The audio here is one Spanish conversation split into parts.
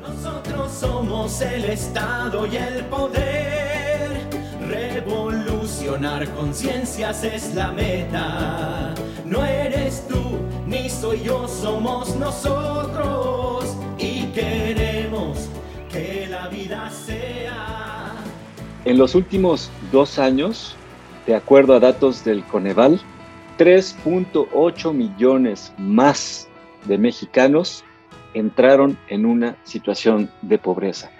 Nosotros somos el Estado y el poder. Revolucionar conciencias es la meta. No eres tú ni soy yo, somos nosotros. Y queremos que la vida sea. En los últimos dos años, de acuerdo a datos del Coneval, 3.8 millones más de mexicanos entraron en una situación de pobreza.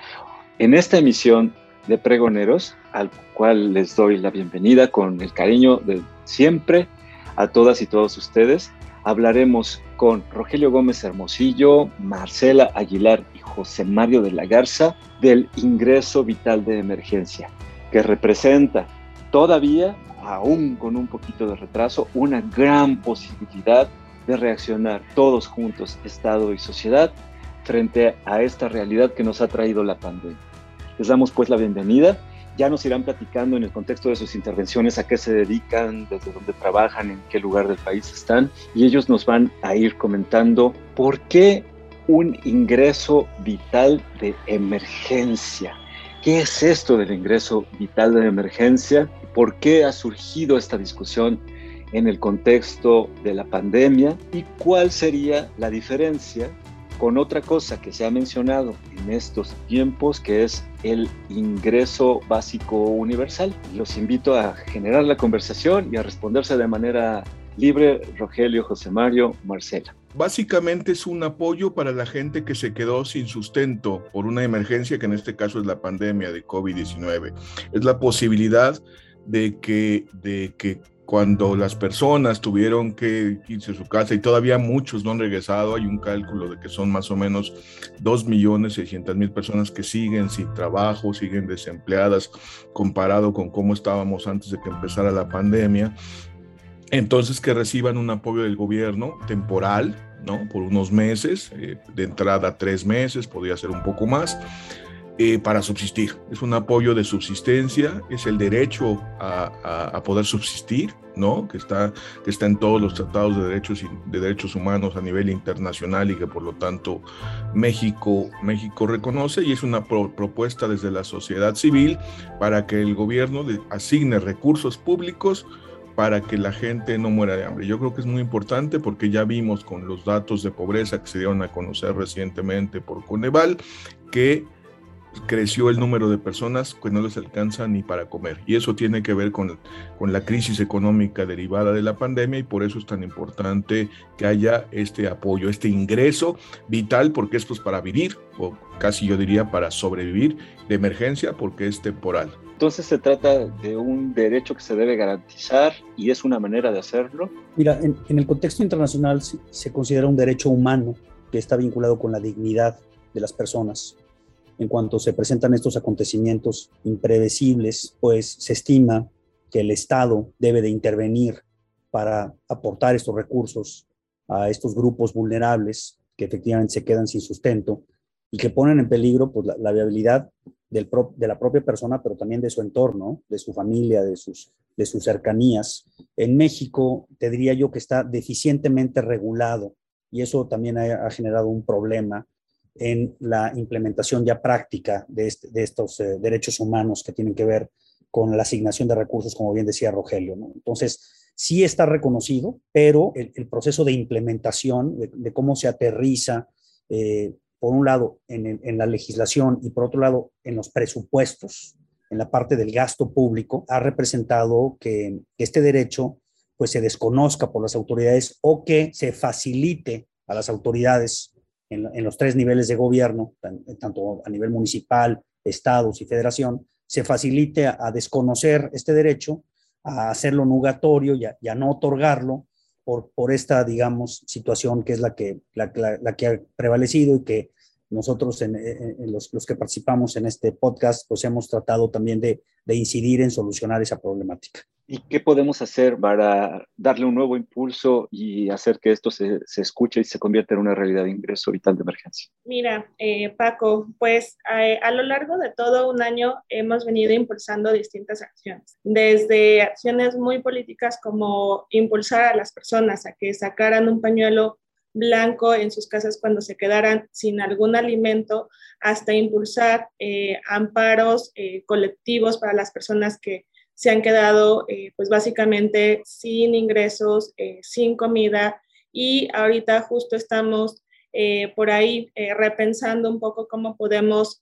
En esta emisión de Pregoneros, al cual les doy la bienvenida con el cariño de siempre a todas y todos ustedes, hablaremos con Rogelio Gómez Hermosillo, Marcela Aguilar y José Mario de la Garza del ingreso vital de emergencia, que representa todavía, aún con un poquito de retraso, una gran posibilidad de reaccionar todos juntos, Estado y sociedad, frente a esta realidad que nos ha traído la pandemia. Les damos pues la bienvenida. Ya nos irán platicando en el contexto de sus intervenciones a qué se dedican, desde dónde trabajan, en qué lugar del país están, y ellos nos van a ir comentando por qué un ingreso vital de emergencia. ¿Qué es esto del ingreso vital de emergencia? ¿Por qué ha surgido esta discusión en el contexto de la pandemia? ¿Y cuál sería la diferencia con otra cosa que se ha mencionado en estos tiempos, que es el ingreso básico universal? Los invito a generar la conversación y a responderse de manera libre, Rogelio, José Mario, Marcela. Básicamente es un apoyo para la gente que se quedó sin sustento por una emergencia que en este caso es la pandemia de COVID-19. Es la posibilidad de que, de que cuando las personas tuvieron que irse a su casa y todavía muchos no han regresado, hay un cálculo de que son más o menos 2.600.000 personas que siguen sin trabajo, siguen desempleadas comparado con cómo estábamos antes de que empezara la pandemia. Entonces que reciban un apoyo del gobierno temporal, ¿no? Por unos meses, eh, de entrada tres meses, podría ser un poco más, eh, para subsistir. Es un apoyo de subsistencia, es el derecho a, poder subsistir, ¿no? Que está, que está en todos los tratados de derechos, de derechos humanos a nivel internacional y que por lo tanto México, México reconoce y es una pro, propuesta desde la sociedad civil para que el gobierno de, asigne recursos públicos para que la gente no muera de hambre. Yo creo que es muy importante porque ya vimos con los datos de pobreza que se dieron a conocer recientemente por Coneval que creció el número de personas que no les alcanza ni para comer. Y eso tiene que ver con, con la crisis económica derivada de la pandemia y por eso es tan importante que haya este apoyo, este ingreso vital, porque esto es para vivir, o casi yo diría para sobrevivir de emergencia, porque es temporal. Entonces se trata de un derecho que se debe garantizar y es una manera de hacerlo. Mira, en, en el contexto internacional se, se considera un derecho humano que está vinculado con la dignidad de las personas. En cuanto se presentan estos acontecimientos impredecibles, pues se estima que el Estado debe de intervenir para aportar estos recursos a estos grupos vulnerables que efectivamente se quedan sin sustento y que ponen en peligro pues, la, viabilidad de la propia persona, pero también de su entorno, de su familia, de sus, cercanías. En México, te diría yo que está deficientemente regulado y eso también ha generado un problema en la implementación ya práctica de, este, estos eh, derechos humanos que tienen que ver con la asignación de recursos, como bien decía Rogelio. Entonces, sí está reconocido, pero el, proceso de implementación, de, de, cómo se aterriza, eh, por un lado, en, en, la legislación y por otro lado, en los presupuestos, en la parte del gasto público, ha representado que este derecho pues se desconozca por las autoridades o que se facilite a las autoridades en, los tres niveles de gobierno, tanto a nivel municipal, estados y federación, se facilite a, desconocer este derecho, a hacerlo nugatorio y a, no otorgarlo por, por, esta, digamos, situación que es la que, la, que ha prevalecido y que nosotros, en, los, los, que participamos en este podcast, pues hemos tratado también de, de incidir en solucionar esa problemática. ¿Y qué podemos hacer para darle un nuevo impulso y hacer que esto se, se escuche y se convierta en una realidad de ingreso vital de emergencia? Mira, eh, Paco, pues a, a, lo largo de todo un año hemos venido impulsando distintas acciones, desde acciones muy políticas como impulsar a las personas a que sacaran un pañuelo blanco en sus casas cuando se quedaran sin algún alimento, hasta impulsar eh, amparos eh, colectivos para las personas que se han quedado eh, pues básicamente sin ingresos, sin comida. Y ahorita justo estamos por ahí repensando un poco cómo podemos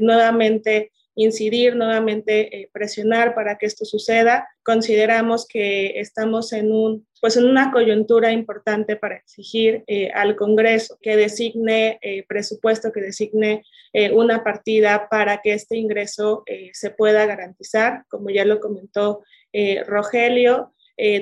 nuevamente incidir, nuevamente eh, presionar para que esto suceda. Consideramos que estamos en, un, pues en una coyuntura importante para exigir eh, al Congreso que designe eh, presupuesto, que designe una partida para que este ingreso se pueda garantizar. Como ya lo comentó Rogelio,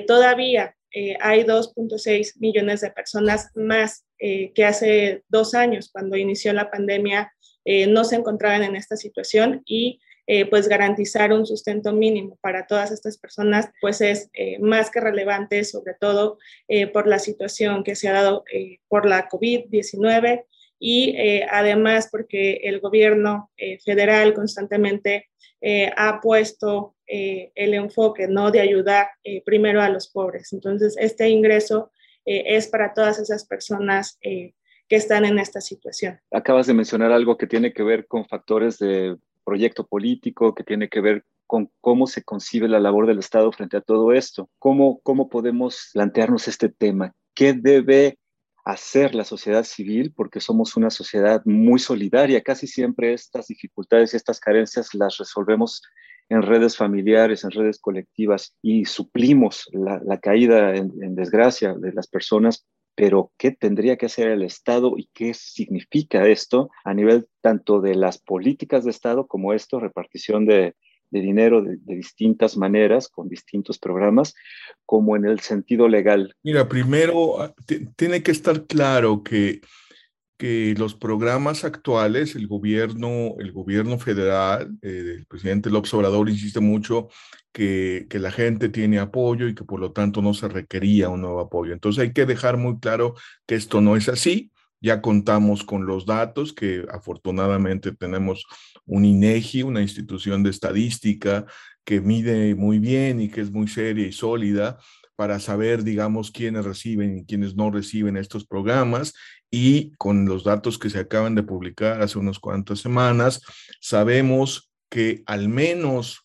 todavía hay 2.6 millones de personas más que hace dos años, cuando inició la pandemia, eh, no se encontraban en esta situación y eh, pues garantizar un sustento mínimo para todas estas personas pues es eh, más que relevante, sobre todo por la situación que se ha dado por la COVID-19 y además porque el gobierno federal constantemente ha puesto el enfoque ¿no? de ayudar primero a los pobres. Entonces, este ingreso es para todas esas personas que están en esta situación. Acabas de mencionar algo que tiene que ver con factores de proyecto político, que tiene que ver con cómo se concibe la labor del Estado frente a todo esto. ¿Cómo, cómo podemos plantearnos este tema? ¿Qué debe hacer la sociedad civil? Porque somos una sociedad muy solidaria. Casi siempre estas dificultades y estas carencias las resolvemos en redes familiares, en redes colectivas y suplimos la, caída en desgracia de las personas pero ¿qué tendría que hacer el Estado y qué significa esto a nivel tanto de las políticas de Estado como esto, repartición de, dinero de, distintas maneras, con distintos programas, como en el sentido legal? Mira, primero ah, tiene que estar claro que, que los programas actuales, el gobierno, el gobierno federal, eh, el presidente López Obrador insiste mucho que, la gente tiene apoyo y que por lo tanto no se requería un nuevo apoyo. Entonces hay que dejar muy claro que esto no es así. Ya contamos con los datos que afortunadamente tenemos un INEGI, una institución de estadística que mide muy bien y que es muy seria y sólida para saber, digamos, quiénes reciben y quiénes no reciben estos programas. Y con los datos que se acaban de publicar hace unas cuantas semanas, sabemos que al menos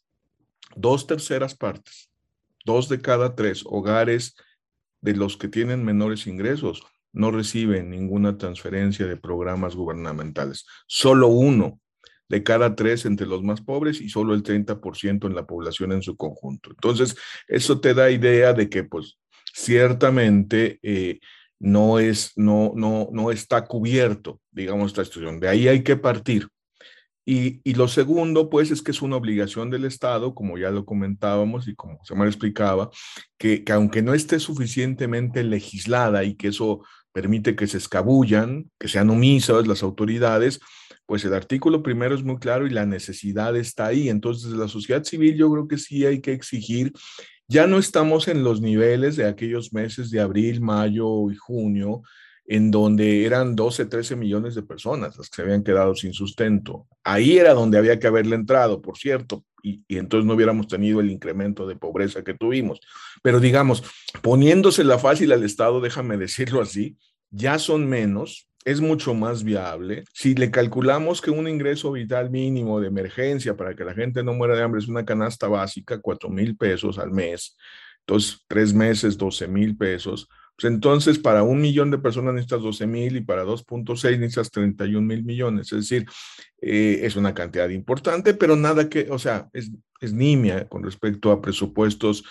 dos terceras partes, dos de cada tres hogares de los que tienen menores ingresos no reciben ninguna transferencia de programas gubernamentales. Solo uno de cada tres entre los más pobres y solo el 30% en la población en su conjunto. Entonces, eso te da idea de que, pues, ciertamente eh, no, es, no, no, no está cubierto, digamos, esta situación. De ahí hay que partir. Y, lo segundo, pues, es que es una obligación del Estado, como ya lo comentábamos y como se me explicaba, que, que aunque no esté suficientemente legislada y que eso permite que se escabullan, que sean omisas las autoridades, pues el artículo primero es muy claro y la necesidad está ahí. Entonces, la sociedad civil yo creo que sí hay que exigir. Ya no estamos en los niveles de aquellos meses de abril, mayo y junio, en donde eran 12, 13 millones de personas las que se habían quedado sin sustento. Ahí era donde había que haberle entrado, por cierto, y, entonces no hubiéramos tenido el incremento de pobreza que tuvimos. Pero digamos, poniéndosela fácil al Estado, déjame decirlo así, ya son menos, es mucho más viable. Si le calculamos que un ingreso vital mínimo de emergencia para que la gente no muera de hambre es una canasta básica, 4 mil pesos al mes, entonces tres meses, 12 mil pesos, pues entonces, para un millón de personas necesitas 12 mil y para 2.6 necesitas 31 mil millones. Es decir, eh, es una cantidad importante, pero nada que, o sea, es, es nimia con respecto a presupuestos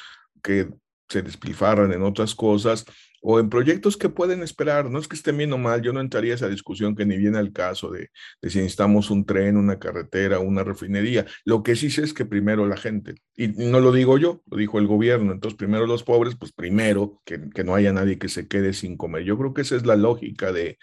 que se despilfarran en otras cosas o en proyectos que pueden esperar. No es que estén bien o mal, yo no entraría a esa discusión que ni viene al caso de, de si necesitamos un tren, una carretera, una refinería. Lo que sí sé es que primero la gente, y no lo digo yo, lo dijo el gobierno, entonces primero los pobres, pues primero que, que no haya nadie que se quede sin comer. Yo creo que esa es la lógica de,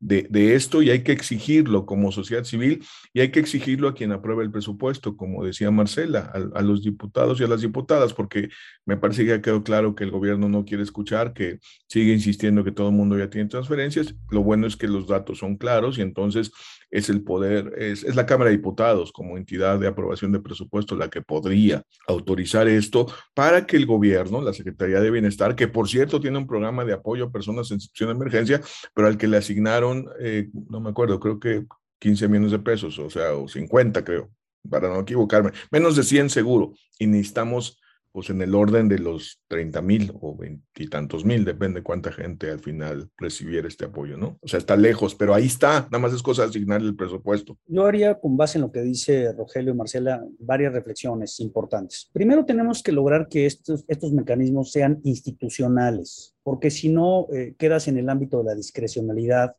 de, esto y hay que exigirlo como sociedad civil y hay que exigirlo a quien apruebe el presupuesto, como decía Marcela, a, a los diputados y a las diputadas, porque me parece que ya quedó claro que el gobierno no quiere escuchar, que sigue insistiendo que todo el mundo ya tiene transferencias. Lo bueno es que los datos son claros y entonces es el poder, es, es, la Cámara de Diputados como entidad de aprobación de presupuesto la que podría autorizar esto para que el gobierno, la Secretaría de Bienestar, que por cierto tiene un programa de apoyo a personas en situación de emergencia, pero al que le asignaron, eh, no me acuerdo, creo que 15 millones de pesos, o sea, o 50 creo, para no equivocarme, menos de 100 seguro, y necesitamos pues en el orden de los 30 mil o veintitantos mil, depende cuánta gente al final recibiera este apoyo, ¿no? O sea, está lejos, pero ahí está, nada más es cosa de asignarle el presupuesto. Yo haría, con base en lo que dice Rogelio y Marcela, varias reflexiones importantes. Primero, tenemos que lograr que estos, estos mecanismos sean institucionales, porque si no, eh, quedas en el ámbito de la discrecionalidad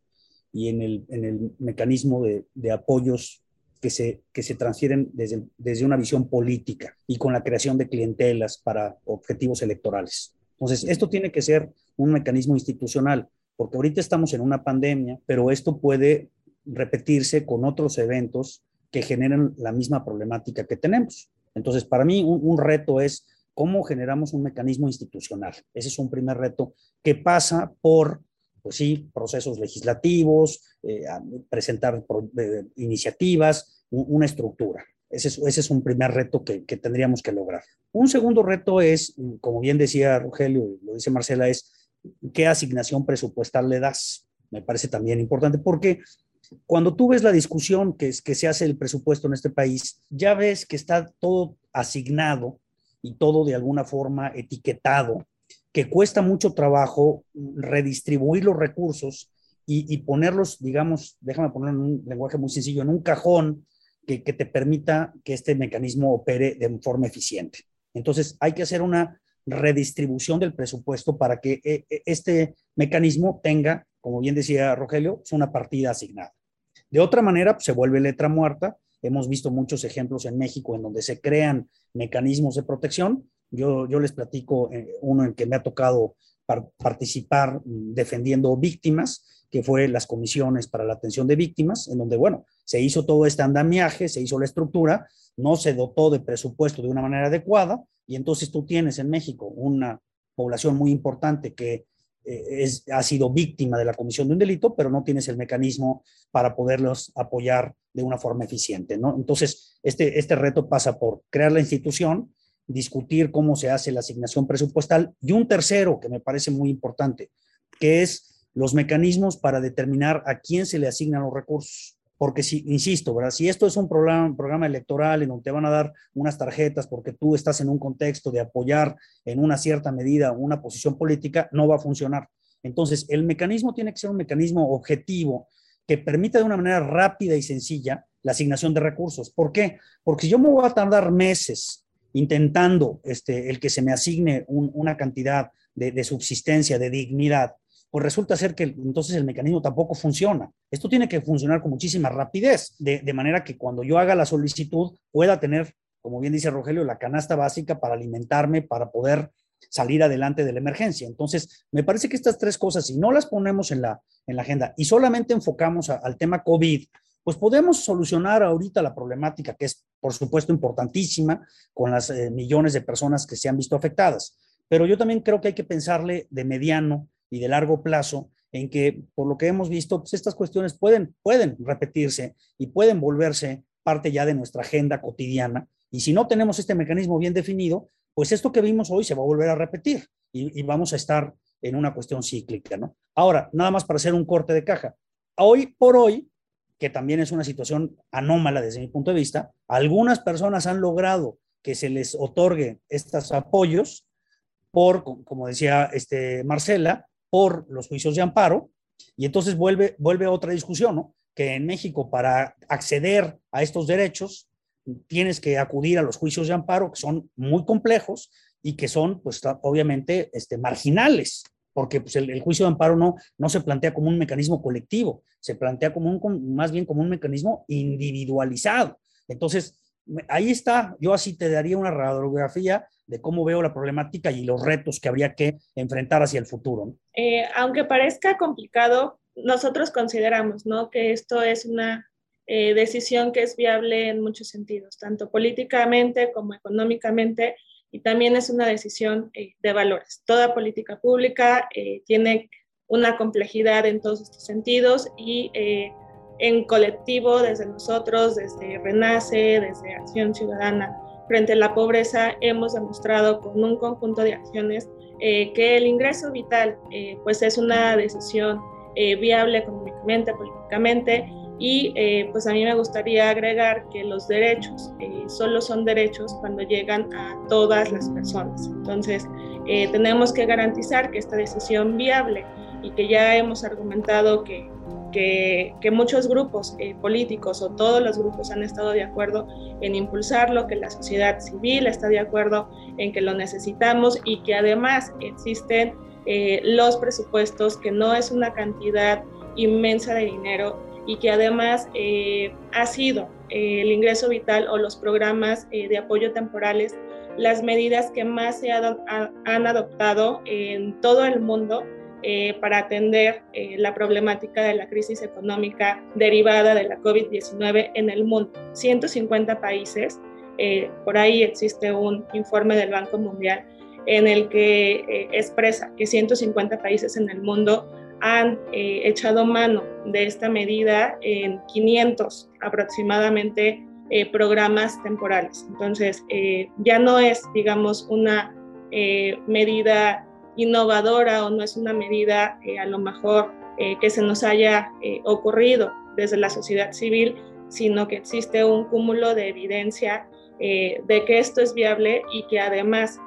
y en el, en el mecanismo de, de apoyos que se, que se transfieren desde, desde una visión política y con la creación de clientelas para objetivos electorales. Entonces, esto tiene que ser un mecanismo institucional, porque ahorita estamos en una pandemia, pero esto puede repetirse con otros eventos que generen la misma problemática que tenemos. Entonces, para mí, un, un reto es cómo generamos un mecanismo institucional. Ese es un primer reto que pasa por pues sí, procesos legislativos, eh, presentar eh, iniciativas, una estructura. Ese es, ese es, un primer reto que, que, tendríamos que lograr. Un segundo reto es, como bien decía Rogelio, lo dice Marcela, es qué asignación presupuestal le das. Me parece también importante porque cuando tú ves la discusión que, es, que se hace el presupuesto en este país, ya ves que está todo asignado y todo de alguna forma etiquetado que cuesta mucho trabajo redistribuir los recursos y, ponerlos, digamos, déjame ponerlo en un lenguaje muy sencillo, en un cajón que, que, te permita que este mecanismo opere de forma eficiente. Entonces, hay que hacer una redistribución del presupuesto para que eh, eh, este mecanismo tenga, como bien decía Rogelio, una partida asignada. De otra manera, pues, se vuelve letra muerta. Hemos visto muchos ejemplos en México en donde se crean mecanismos de protección, yo, yo les platico eh, uno en que me ha tocado par participar defendiendo víctimas, que fue las comisiones para la atención de víctimas, en donde, bueno, se hizo todo este andamiaje, se hizo la estructura, no se dotó de presupuesto de una manera adecuada, y entonces tú tienes en México una población muy importante que eh, es, ha sido víctima de la comisión de un delito, pero no tienes el mecanismo para poderlos apoyar de una forma eficiente, ¿no? Entonces, este, este reto pasa por crear la institución, discutir cómo se hace la asignación presupuestal y un tercero que me parece muy importante, que es los mecanismos para determinar a quién se le asignan los recursos. Porque si, insisto, ¿verdad? si esto es un programa, programa electoral en donde te van a dar unas tarjetas porque tú estás en un contexto de apoyar en una cierta medida una posición política, no va a funcionar. Entonces, el mecanismo tiene que ser un mecanismo objetivo que permita de una manera rápida y sencilla la asignación de recursos. ¿Por qué? Porque si yo me voy a tardar meses intentando este, el que se me asigne un, una cantidad de, de, subsistencia, de dignidad, pues resulta ser que entonces el mecanismo tampoco funciona. Esto tiene que funcionar con muchísima rapidez, de, de manera que cuando yo haga la solicitud pueda tener, como bien dice Rogelio, la canasta básica para alimentarme, para poder salir adelante de la emergencia. Entonces, me parece que estas tres cosas, si no las ponemos en la, en la agenda y solamente enfocamos al tema COVID, pues podemos solucionar ahorita la problemática que es, por supuesto, importantísima con las eh, millones de personas que se han visto afectadas. Pero yo también creo que hay que pensarle de mediano y de largo plazo en que, por lo que hemos visto, pues estas cuestiones pueden, pueden repetirse y pueden volverse parte ya de nuestra agenda cotidiana. Y si no tenemos este mecanismo bien definido, pues esto que vimos hoy se va a volver a repetir y, y vamos a estar en una cuestión cíclica, ¿no? Ahora, nada más para hacer un corte de caja. Hoy por hoy, que también es una situación anómala desde mi punto de vista, algunas personas han logrado que se les otorgue estos apoyos por, como decía este Marcela, por los juicios de amparo, y entonces vuelve, vuelve otra discusión, ¿no? Que en México para acceder a estos derechos tienes que acudir a los juicios de amparo, que son muy complejos y que son, pues, obviamente, este, marginales. Porque pues, el, juicio de amparo no, no se plantea como un mecanismo colectivo, se plantea como un, más bien como un mecanismo individualizado. Entonces, ahí está, yo así te daría una radiografía de cómo veo la problemática y los retos que habría que enfrentar hacia el futuro. Eh, aunque parezca complicado, nosotros consideramos ¿no? que esto es una eh, decisión que es viable en muchos sentidos, tanto políticamente como económicamente, y también es una decisión eh, de valores. Toda política pública tiene una complejidad en todos estos sentidos y en colectivo, desde nosotros, desde Renace, desde Acción Ciudadana frente a la pobreza, hemos demostrado con un conjunto de acciones eh, que el ingreso vital eh, pues es una decisión eh, viable económicamente, políticamente y pues a mí me gustaría agregar que los derechos solo son derechos cuando llegan a todas las personas. Entonces tenemos que garantizar que esta decisión viable y que ya hemos argumentado que que, muchos grupos eh, políticos o todos los grupos han estado de acuerdo en impulsarlo, que la sociedad civil está de acuerdo en que lo necesitamos y que además existen eh, los presupuestos, que no es una cantidad inmensa de dinero y que además eh, ha sido el ingreso vital o los programas de apoyo temporales las medidas que más se han adoptado en todo el mundo eh, para atender eh, la problemática de la crisis económica derivada de la COVID-19 en el mundo. 150 países, eh, por ahí existe un informe del Banco Mundial en el que expresa que 150 países en el mundo han echado mano de esta medida en 500 aproximadamente programas temporales. Entonces, ya no es, digamos, una medida innovadora o no es una medida eh, a lo mejor eh, que se nos haya eh, ocurrido desde la sociedad civil, sino que existe un cúmulo de evidencia de que esto es viable y que además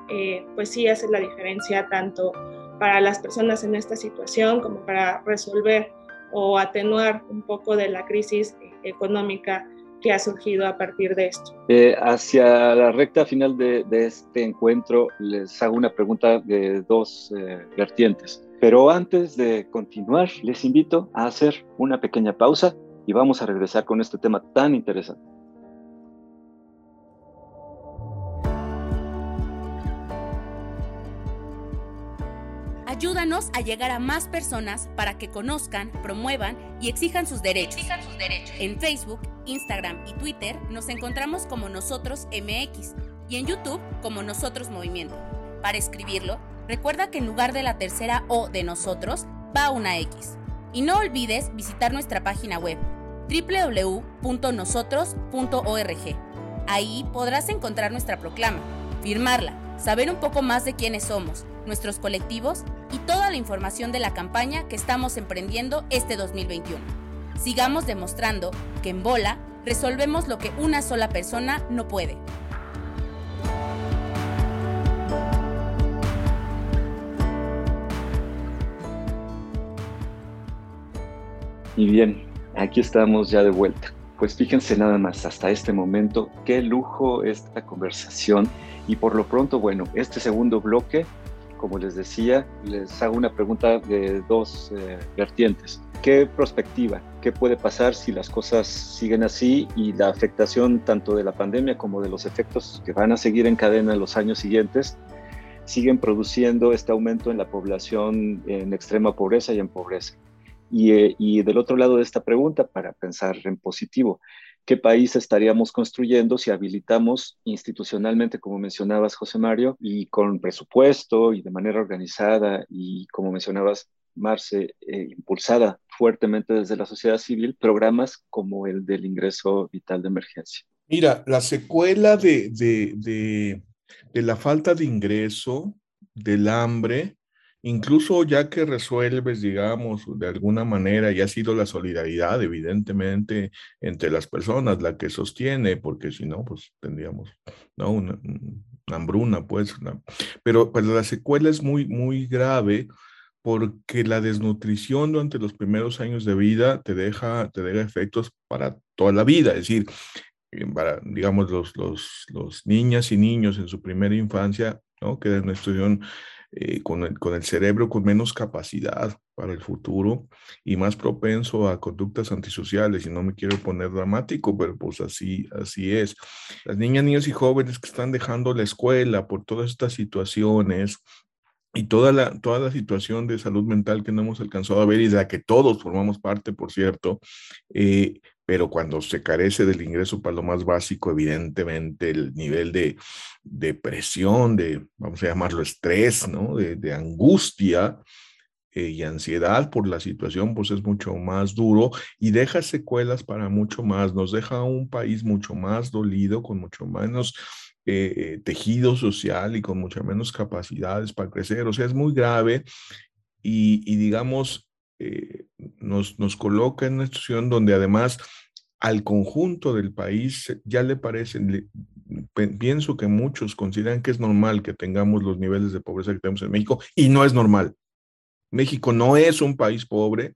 pues sí hace la diferencia tanto para las personas en esta situación como para resolver o atenuar un poco de la crisis económica que ha surgido a partir de esto. Eh, hacia la recta final de, este encuentro, les hago una pregunta de dos eh, vertientes. Pero antes de continuar, les invito a hacer una pequeña pausa y vamos a regresar con este tema tan interesante. Ayúdanos a llegar a más personas para que conozcan, promuevan y exijan sus derechos. En Facebook, Instagram y Twitter nos encontramos como Nosotros MX y en YouTube como Nosotros Movimiento. Para escribirlo, recuerda que en lugar de la tercera O de nosotros va una X. Y no olvides visitar nuestra página web www.nosotros.org. Ahí podrás encontrar nuestra proclama, firmarla, saber un poco más de quiénes somos nuestros colectivos y toda la información de la campaña que estamos emprendiendo este 2021. Sigamos demostrando que en Bola resolvemos lo que una sola persona no puede. Y bien, aquí estamos ya de vuelta. Pues fíjense nada más, hasta este momento, qué lujo esta conversación. Y por lo pronto, bueno, este segundo bloque como les decía, les hago una pregunta de dos eh, vertientes. ¿Qué perspectiva? ¿Qué puede pasar si las cosas siguen así y la afectación tanto de la pandemia como de los efectos que van a seguir en cadena en los años siguientes siguen produciendo este aumento en la población en extrema pobreza y en pobreza? Y, eh, y del otro lado de esta pregunta, para pensar en positivo, qué país estaríamos construyendo si habilitamos institucionalmente, como mencionabas, José Mario, y con presupuesto y de manera organizada y, como mencionabas, Marce, eh, impulsada fuertemente desde la sociedad civil, programas como el del ingreso vital de emergencia. Mira, la secuela de, de la falta de ingreso, del hambre, incluso ya que resuelves, digamos, de alguna manera, y ha sido la solidaridad, evidentemente, entre las personas la que sostiene, porque si no, pues tendríamos, ¿no? Una, hambruna, pues. Pero, pero la secuela es muy, muy grave porque la desnutrición durante los primeros años de vida te deja, te deja efectos para toda la vida, es decir, para, digamos, los, los, los niñas y niños en su primera infancia, ¿no? Que desnutrición eh, con, el, con el cerebro con menos capacidad para el futuro y más propenso a conductas antisociales. Y no me quiero poner dramático, pero pues así, así es. Las niñas, niños y jóvenes que están dejando la escuela por todas estas situaciones, y toda la, toda la situación de salud mental que no hemos alcanzado a ver y de la que todos formamos parte, por cierto, eh, pero cuando se carece del ingreso para lo más básico, evidentemente el nivel de depresión, de, vamos a llamarlo estrés, ¿no? de, de angustia eh, y ansiedad por la situación, pues es mucho más duro y deja secuelas para mucho más, nos deja un país mucho más dolido, con mucho menos eh, tejido social y con muchas menos capacidades para crecer. O sea, es muy grave y, digamos, eh, nos, nos coloca en una situación donde además al conjunto del país ya le parece, pienso que muchos consideran que es normal que tengamos los niveles de pobreza que tenemos en México y no es normal. México no es un país pobre,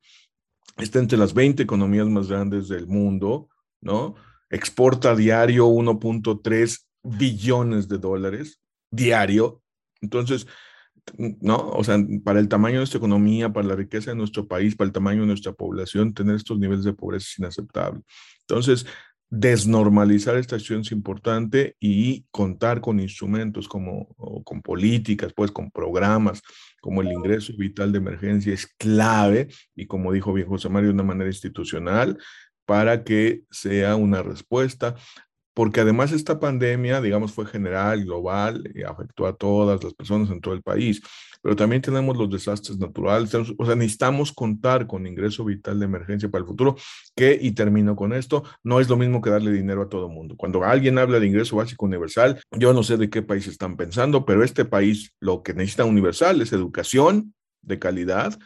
está entre las 20 economías más grandes del mundo, ¿no? Exporta diario 1.3 billones de dólares diario. Entonces, ¿no? O sea, para el tamaño de nuestra economía, para la riqueza de nuestro país, para el tamaño de nuestra población, tener estos niveles de pobreza es inaceptable. Entonces, desnormalizar esta acción es importante y contar con instrumentos como con políticas, pues con programas como el ingreso vital de emergencia es clave y como dijo bien José Mario, de una manera institucional para que sea una respuesta porque además esta pandemia, digamos, fue general, global, y afectó a todas las personas en todo el país, pero también tenemos los desastres naturales, o sea, necesitamos contar con ingreso vital de emergencia para el futuro, que, y termino con esto, no es lo mismo que darle dinero a todo el mundo. Cuando alguien habla de ingreso básico universal, yo no sé de qué país están pensando, pero este país lo que necesita universal es educación de calidad,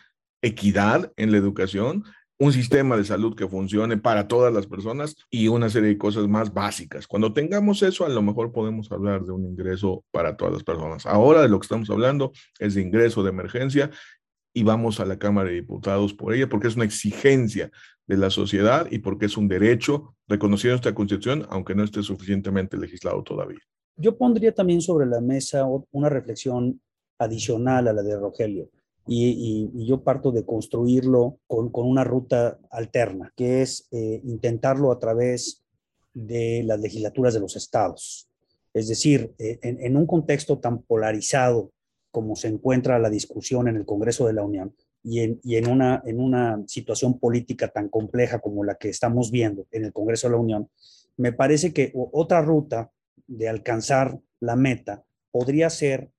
equidad en la educación, un sistema de salud que funcione para todas las personas y una serie de cosas más básicas. Cuando tengamos eso, a lo mejor podemos hablar de un ingreso para todas las personas. Ahora de lo que estamos hablando es de ingreso de emergencia y vamos a la Cámara de Diputados por ella porque es una exigencia de la sociedad y porque es un derecho reconocido en esta Constitución, aunque no esté suficientemente legislado todavía. Yo pondría también sobre la mesa una reflexión adicional a la de Rogelio y, yo parto de construirlo con, una ruta alterna, que es eh, intentarlo a través de las legislaturas de los estados. Es decir, eh, en, un contexto tan polarizado como se encuentra la discusión en el Congreso de la Unión y, en, en, una, en una situación política tan compleja como la que estamos viendo en el Congreso de la Unión, me parece que otra ruta de alcanzar la meta podría ser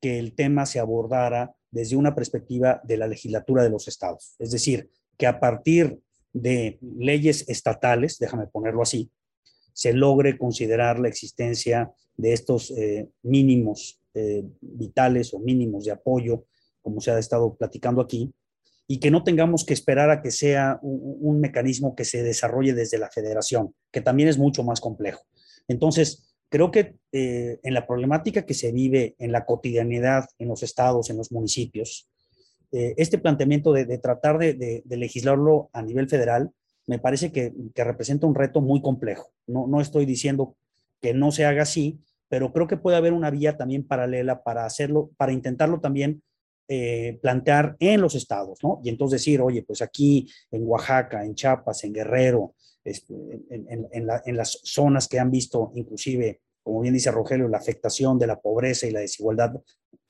que el tema se abordara desde una perspectiva de la legislatura de los estados. Es decir, que a partir de leyes estatales, déjame ponerlo así, se logre considerar la existencia de estos eh, mínimos eh, vitales o mínimos de apoyo, como se ha estado platicando aquí, y que no tengamos que esperar a que sea un mecanismo que se desarrolle desde la federación, que también es mucho más complejo. Entonces, Creo que eh, en la problemática que se vive en la cotidianidad en los estados, en los municipios, eh, este planteamiento de, tratar de, legislarlo a nivel federal me parece que, representa un reto muy complejo. No, no estoy diciendo que no se haga así, pero creo que puede haber una vía también paralela para hacerlo, para intentarlo también eh, plantear en los estados, ¿no? Y entonces decir, oye, pues aquí en Oaxaca, en Chiapas, en Guerrero, este, en, las zonas que han visto inclusive, como bien dice Rogelio, la afectación de la pobreza y la desigualdad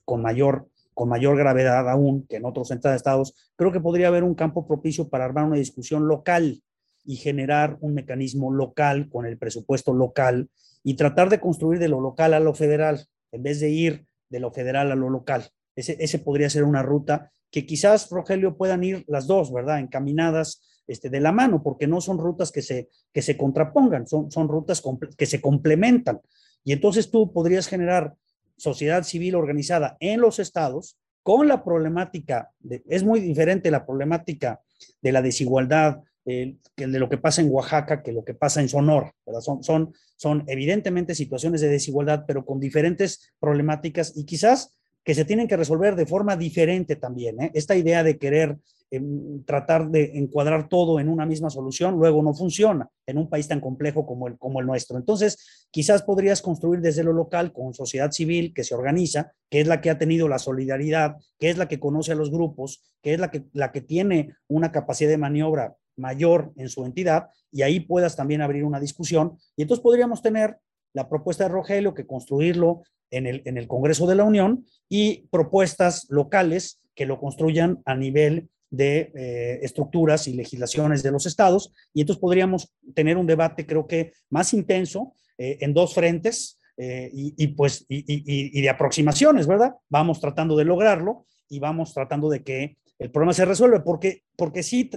con mayor, con mayor gravedad aún que en otros estados, creo que podría haber un campo propicio para armar una discusión local y generar un mecanismo local con el presupuesto local y tratar de construir de lo local a lo federal, en vez de ir de lo federal a lo local. Ese, ese podría ser una ruta que quizás, Rogelio, puedan ir las dos, ¿verdad? Encaminadas este, de la mano, porque no son rutas que se, que se contrapongan, son, son rutas que se complementan. Y entonces tú podrías generar sociedad civil organizada en los estados con la problemática, es muy diferente la problemática de la desigualdad que de lo que pasa en Oaxaca que lo que pasa en Sonora. Son, son, son evidentemente situaciones de desigualdad, pero con diferentes problemáticas y quizás que se tienen que resolver de forma diferente también. ¿eh? Esta idea de querer em, tratar de encuadrar todo en una misma solución, luego no funciona en un país tan complejo como el, como el nuestro. Entonces, quizás podrías construir desde lo local con sociedad civil que se organiza, que es la que ha tenido la solidaridad, que es la que conoce a los grupos, que es la que, la que tiene una capacidad de maniobra mayor en su entidad, y ahí puedas también abrir una discusión. Y entonces podríamos tener la propuesta de Rogelio, que construirlo en el, en el Congreso de la Unión y propuestas locales que lo construyan a nivel de eh, estructuras y legislaciones de los estados. Y entonces podríamos tener un debate, creo que más intenso, eh, en dos frentes eh, y, pues, y, y, de aproximaciones, ¿verdad? Vamos tratando de lograrlo y vamos tratando de que el problema se resuelva, porque, porque sí,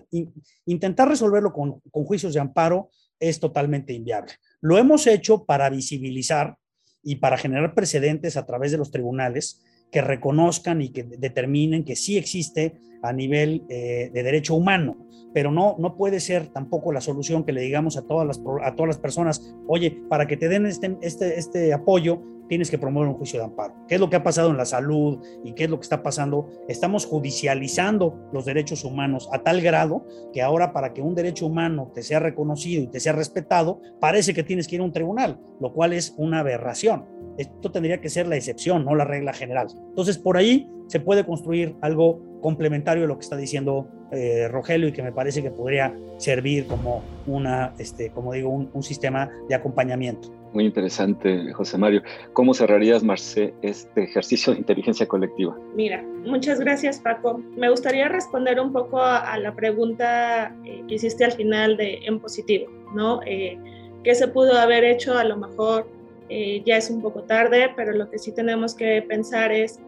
intentar resolverlo con, con juicios de amparo es totalmente inviable. Lo hemos hecho para visibilizar y para generar precedentes a través de los tribunales que reconozcan y que determinen que sí existe a nivel eh, de derecho humano, pero no, no puede ser tampoco la solución que le digamos a todas las, a todas las personas, oye, para que te den este, este, este apoyo, tienes que promover un juicio de amparo. ¿Qué es lo que ha pasado en la salud y qué es lo que está pasando? Estamos judicializando los derechos humanos a tal grado que ahora para que un derecho humano te sea reconocido y te sea respetado, parece que tienes que ir a un tribunal, lo cual es una aberración. Esto tendría que ser la excepción, no la regla general. Entonces, por ahí se puede construir algo complementario a lo que está diciendo eh, Rogelio y que me parece que podría servir como una, este, como digo, un, un sistema de acompañamiento. Muy interesante, José Mario. ¿Cómo cerrarías, Marce, este ejercicio de inteligencia colectiva? Mira, muchas gracias, Paco. Me gustaría responder un poco a, la pregunta eh, que hiciste al final de en positivo, ¿no? Eh, ¿Qué se pudo haber hecho? A lo mejor eh, ya es un poco tarde, pero lo que sí tenemos que pensar es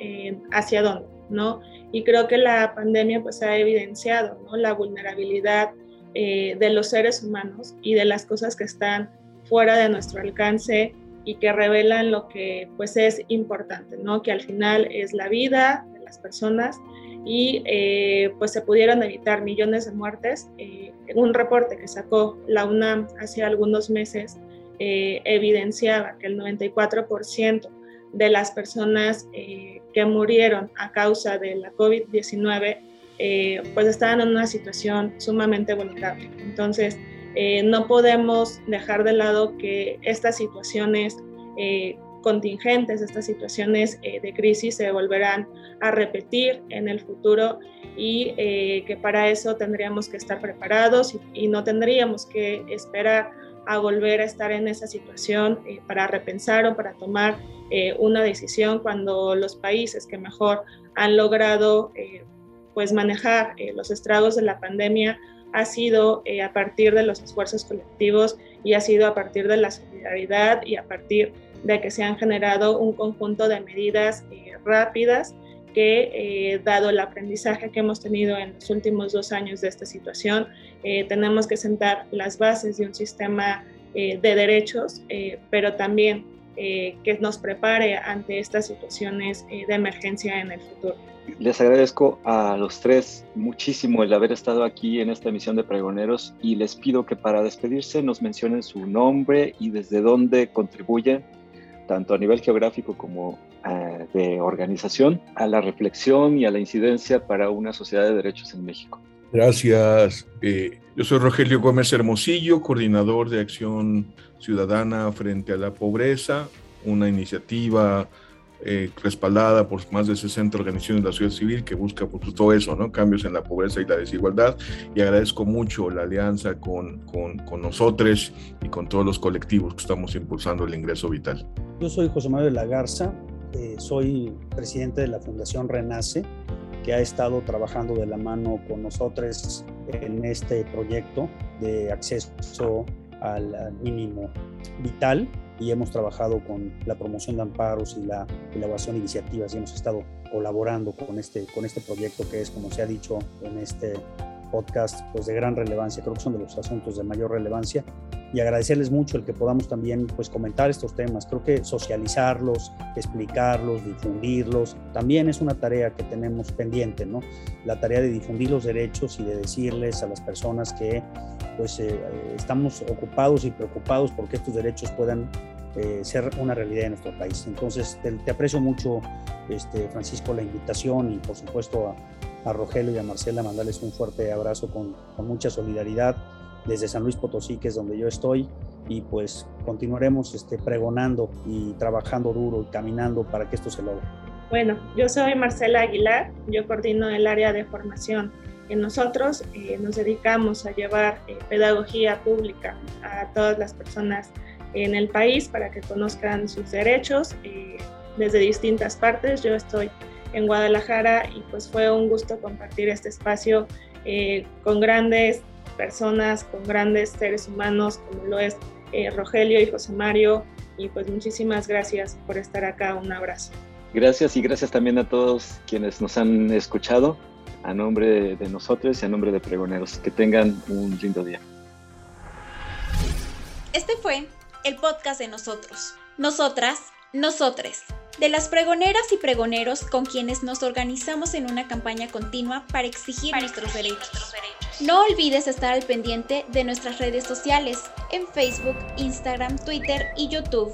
hacia dónde, ¿no? Y creo que la pandemia pues ha evidenciado. La vulnerabilidad de los seres humanos y de las cosas que están fuera de nuestro alcance y que revelan lo que pues es importante, ¿no? Que al final es la vida de las personas y eh, pues se pudieron evitar millones de muertes. Eh, un reporte que sacó la UNAM hace algunos meses eh, evidenciaba que el 94% de las personas que murieron a causa de la COVID-19 pues estaban en una situación sumamente vulnerable. Entonces, eh, no podemos dejar de lado que estas situaciones eh, contingentes, estas situaciones eh, de crisis se volverán a repetir en el futuro y que para eso tendríamos que estar preparados y, no tendríamos que esperar a volver a estar en esa situación para repensar o para tomar una decisión cuando los países que mejor han logrado pues manejar los estragos de la pandemia ha sido eh, a partir de los esfuerzos colectivos y ha sido a partir de la solidaridad y a partir de que se han generado un conjunto de medidas eh, rápidas que, eh, dado el aprendizaje que hemos tenido en los últimos dos años de esta situación, tenemos que sentar las bases de un sistema de derechos, pero también que nos prepare ante estas situaciones de emergencia en el futuro. Les agradezco a los tres muchísimo el haber estado aquí en esta emisión de Pregoneros y les pido que para despedirse nos mencionen su nombre y desde dónde contribuyen, tanto a nivel geográfico como eh, de organización, a la reflexión y a la incidencia para una sociedad de derechos en México. Gracias. Eh, yo soy Rogelio Gómez Hermosillo, coordinador de Acción Ciudadana frente a la Pobreza, una iniciativa eh, respaldada por más de 60 organizaciones de la sociedad civil que busca por pues, todo eso, ¿no? cambios en la pobreza y la desigualdad. Y agradezco mucho la alianza con, con, con nosotros y con todos los colectivos que estamos impulsando el ingreso vital. Yo soy José Manuel de la Garza, eh, soy presidente de la Fundación Renace, que ha estado trabajando de la mano con nosotros en este proyecto de acceso al mínimo vital y hemos trabajado con la promoción de amparos y la elaboración de iniciativas y hemos estado colaborando con este, con este proyecto que es, como se ha dicho en este podcast, pues de gran relevancia, creo que son de los asuntos de mayor relevancia y agradecerles mucho el que podamos también pues comentar estos temas. Creo que socializarlos, explicarlos, difundirlos, también es una tarea que tenemos pendiente, ¿no? La tarea de difundir los derechos y de decirles a las personas que pues eh, estamos ocupados y preocupados porque estos derechos puedan eh, ser una realidad en nuestro país. Entonces, te, aprecio mucho, este, Francisco, la invitación y por supuesto a, Rogelio y a Marcela mandarles un fuerte abrazo con, mucha solidaridad desde San Luis Potosí, que es donde yo estoy, y pues continuaremos este, pregonando y trabajando duro y caminando para que esto se logre. Bueno, yo soy Marcela Aguilar, yo coordino el área de formación. Nosotros eh, nos dedicamos a llevar eh, pedagogía pública a todas las personas en el país para que conozcan sus derechos eh, desde distintas partes. Yo estoy en Guadalajara y pues fue un gusto compartir este espacio con grandes personas, con grandes seres humanos como lo es Rogelio y José Mario. Y pues muchísimas gracias por estar acá. Un abrazo. Gracias y gracias también a todos quienes nos han escuchado, a nombre de nosotros y a nombre de Pregoneros. Que tengan un lindo día. Este fue el podcast de nosotros, nosotras, nosotres, de las pregoneras y pregoneros con quienes nos organizamos en una campaña continua para exigir, nuestros, derechos. No olvides estar al pendiente de nuestras redes sociales en Facebook, Instagram, Twitter y YouTube